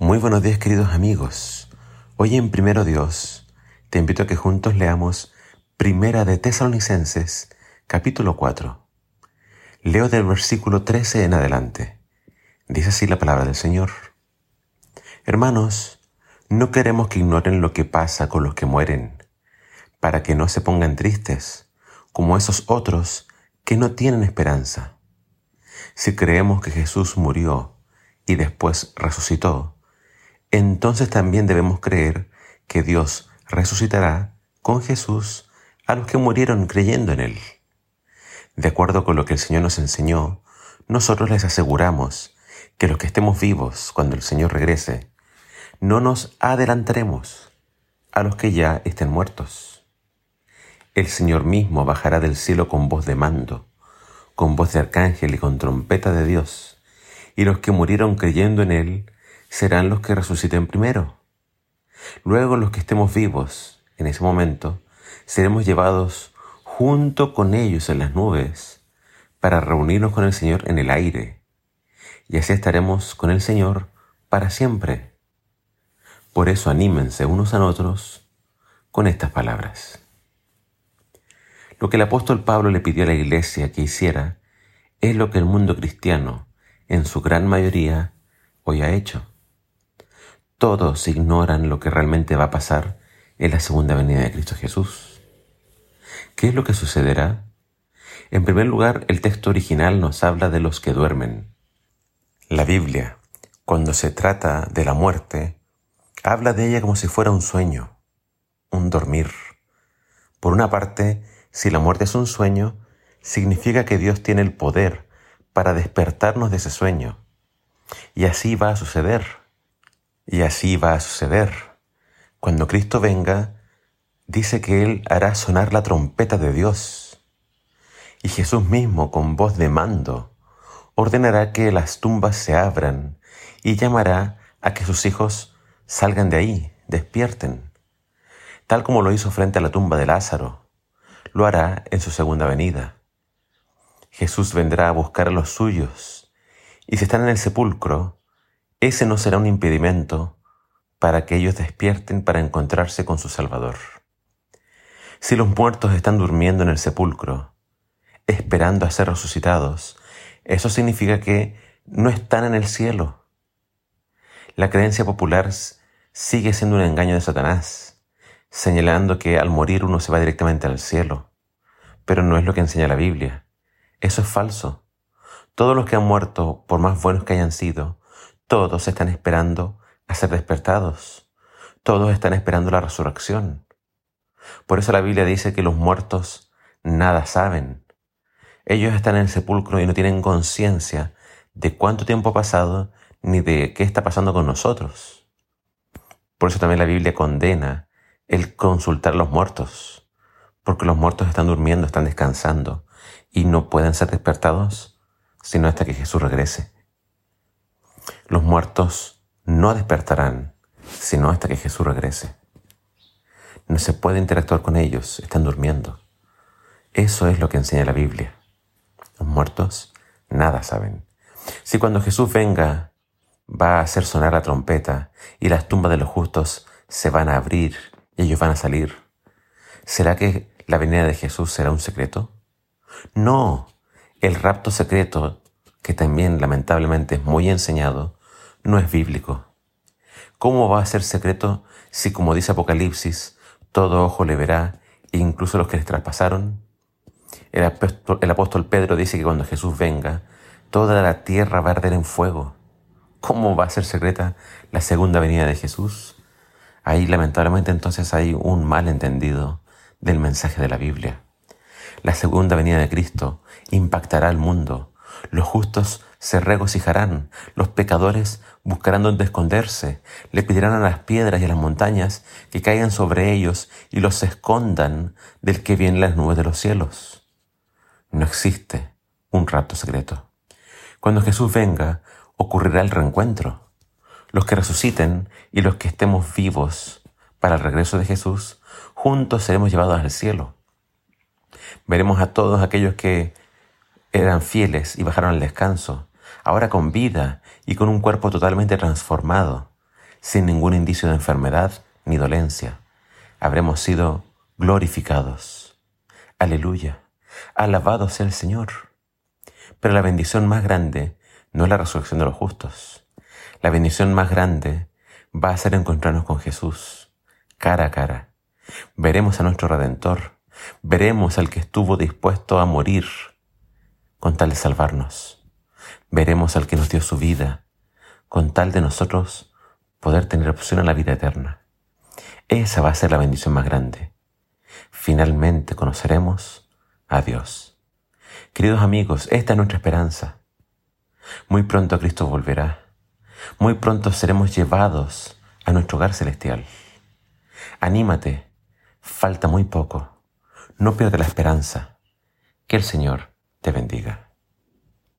Muy buenos días queridos amigos. Hoy en Primero Dios te invito a que juntos leamos Primera de Tesalonicenses capítulo 4. Leo del versículo 13 en adelante. Dice así la palabra del Señor. Hermanos, no queremos que ignoren lo que pasa con los que mueren, para que no se pongan tristes, como esos otros que no tienen esperanza. Si creemos que Jesús murió y después resucitó, entonces también debemos creer que Dios resucitará con Jesús a los que murieron creyendo en Él. De acuerdo con lo que el Señor nos enseñó, nosotros les aseguramos que los que estemos vivos cuando el Señor regrese, no nos adelantaremos a los que ya estén muertos. El Señor mismo bajará del cielo con voz de mando, con voz de arcángel y con trompeta de Dios, y los que murieron creyendo en Él serán los que resuciten primero. Luego los que estemos vivos en ese momento seremos llevados junto con ellos en las nubes para reunirnos con el Señor en el aire. Y así estaremos con el Señor para siempre. Por eso anímense unos a otros con estas palabras. Lo que el apóstol Pablo le pidió a la iglesia que hiciera es lo que el mundo cristiano, en su gran mayoría, hoy ha hecho. Todos ignoran lo que realmente va a pasar en la segunda venida de Cristo Jesús. ¿Qué es lo que sucederá? En primer lugar, el texto original nos habla de los que duermen. La Biblia, cuando se trata de la muerte, habla de ella como si fuera un sueño, un dormir. Por una parte, si la muerte es un sueño, significa que Dios tiene el poder para despertarnos de ese sueño. Y así va a suceder. Y así va a suceder. Cuando Cristo venga, dice que Él hará sonar la trompeta de Dios. Y Jesús mismo, con voz de mando, ordenará que las tumbas se abran y llamará a que sus hijos salgan de ahí, despierten, tal como lo hizo frente a la tumba de Lázaro. Lo hará en su segunda venida. Jesús vendrá a buscar a los suyos, y si están en el sepulcro, ese no será un impedimento para que ellos despierten para encontrarse con su Salvador. Si los muertos están durmiendo en el sepulcro, esperando a ser resucitados, eso significa que no están en el cielo. La creencia popular sigue siendo un engaño de Satanás, señalando que al morir uno se va directamente al cielo. Pero no es lo que enseña la Biblia. Eso es falso. Todos los que han muerto, por más buenos que hayan sido, todos están esperando a ser despertados. Todos están esperando la resurrección. Por eso la Biblia dice que los muertos nada saben. Ellos están en el sepulcro y no tienen conciencia de cuánto tiempo ha pasado ni de qué está pasando con nosotros. Por eso también la Biblia condena el consultar a los muertos, porque los muertos están durmiendo, están descansando y no pueden ser despertados sino hasta que Jesús regrese. Los muertos no despertarán, sino hasta que Jesús regrese. No se puede interactuar con ellos, están durmiendo. Eso es lo que enseña la Biblia. Los muertos nada saben. Si cuando Jesús venga va a hacer sonar la trompeta y las tumbas de los justos se van a abrir y ellos van a salir, ¿será que la venida de Jesús será un secreto? No, el rapto secreto que también lamentablemente es muy enseñado, no es bíblico. ¿Cómo va a ser secreto si, como dice Apocalipsis, todo ojo le verá, incluso los que les traspasaron? El apóstol, el apóstol Pedro dice que cuando Jesús venga, toda la tierra va a arder en fuego. ¿Cómo va a ser secreta la segunda venida de Jesús? Ahí lamentablemente entonces hay un malentendido del mensaje de la Biblia. La segunda venida de Cristo impactará al mundo, los justos se regocijarán, los pecadores buscarán donde esconderse, le pedirán a las piedras y a las montañas que caigan sobre ellos y los escondan del que viene las nubes de los cielos. No existe un rapto secreto. Cuando Jesús venga, ocurrirá el reencuentro. Los que resuciten y los que estemos vivos para el regreso de Jesús, juntos seremos llevados al cielo. Veremos a todos aquellos que eran fieles y bajaron al descanso, ahora con vida y con un cuerpo totalmente transformado, sin ningún indicio de enfermedad ni dolencia. Habremos sido glorificados. Aleluya. Alabado sea el Señor. Pero la bendición más grande no es la resurrección de los justos. La bendición más grande va a ser encontrarnos con Jesús, cara a cara. Veremos a nuestro Redentor, veremos al que estuvo dispuesto a morir con tal de salvarnos. Veremos al que nos dio su vida, con tal de nosotros poder tener opción a la vida eterna. Esa va a ser la bendición más grande. Finalmente conoceremos a Dios. Queridos amigos, esta es nuestra esperanza. Muy pronto Cristo volverá. Muy pronto seremos llevados a nuestro hogar celestial. Anímate, falta muy poco. No pierdas la esperanza. Que el Señor te bendiga.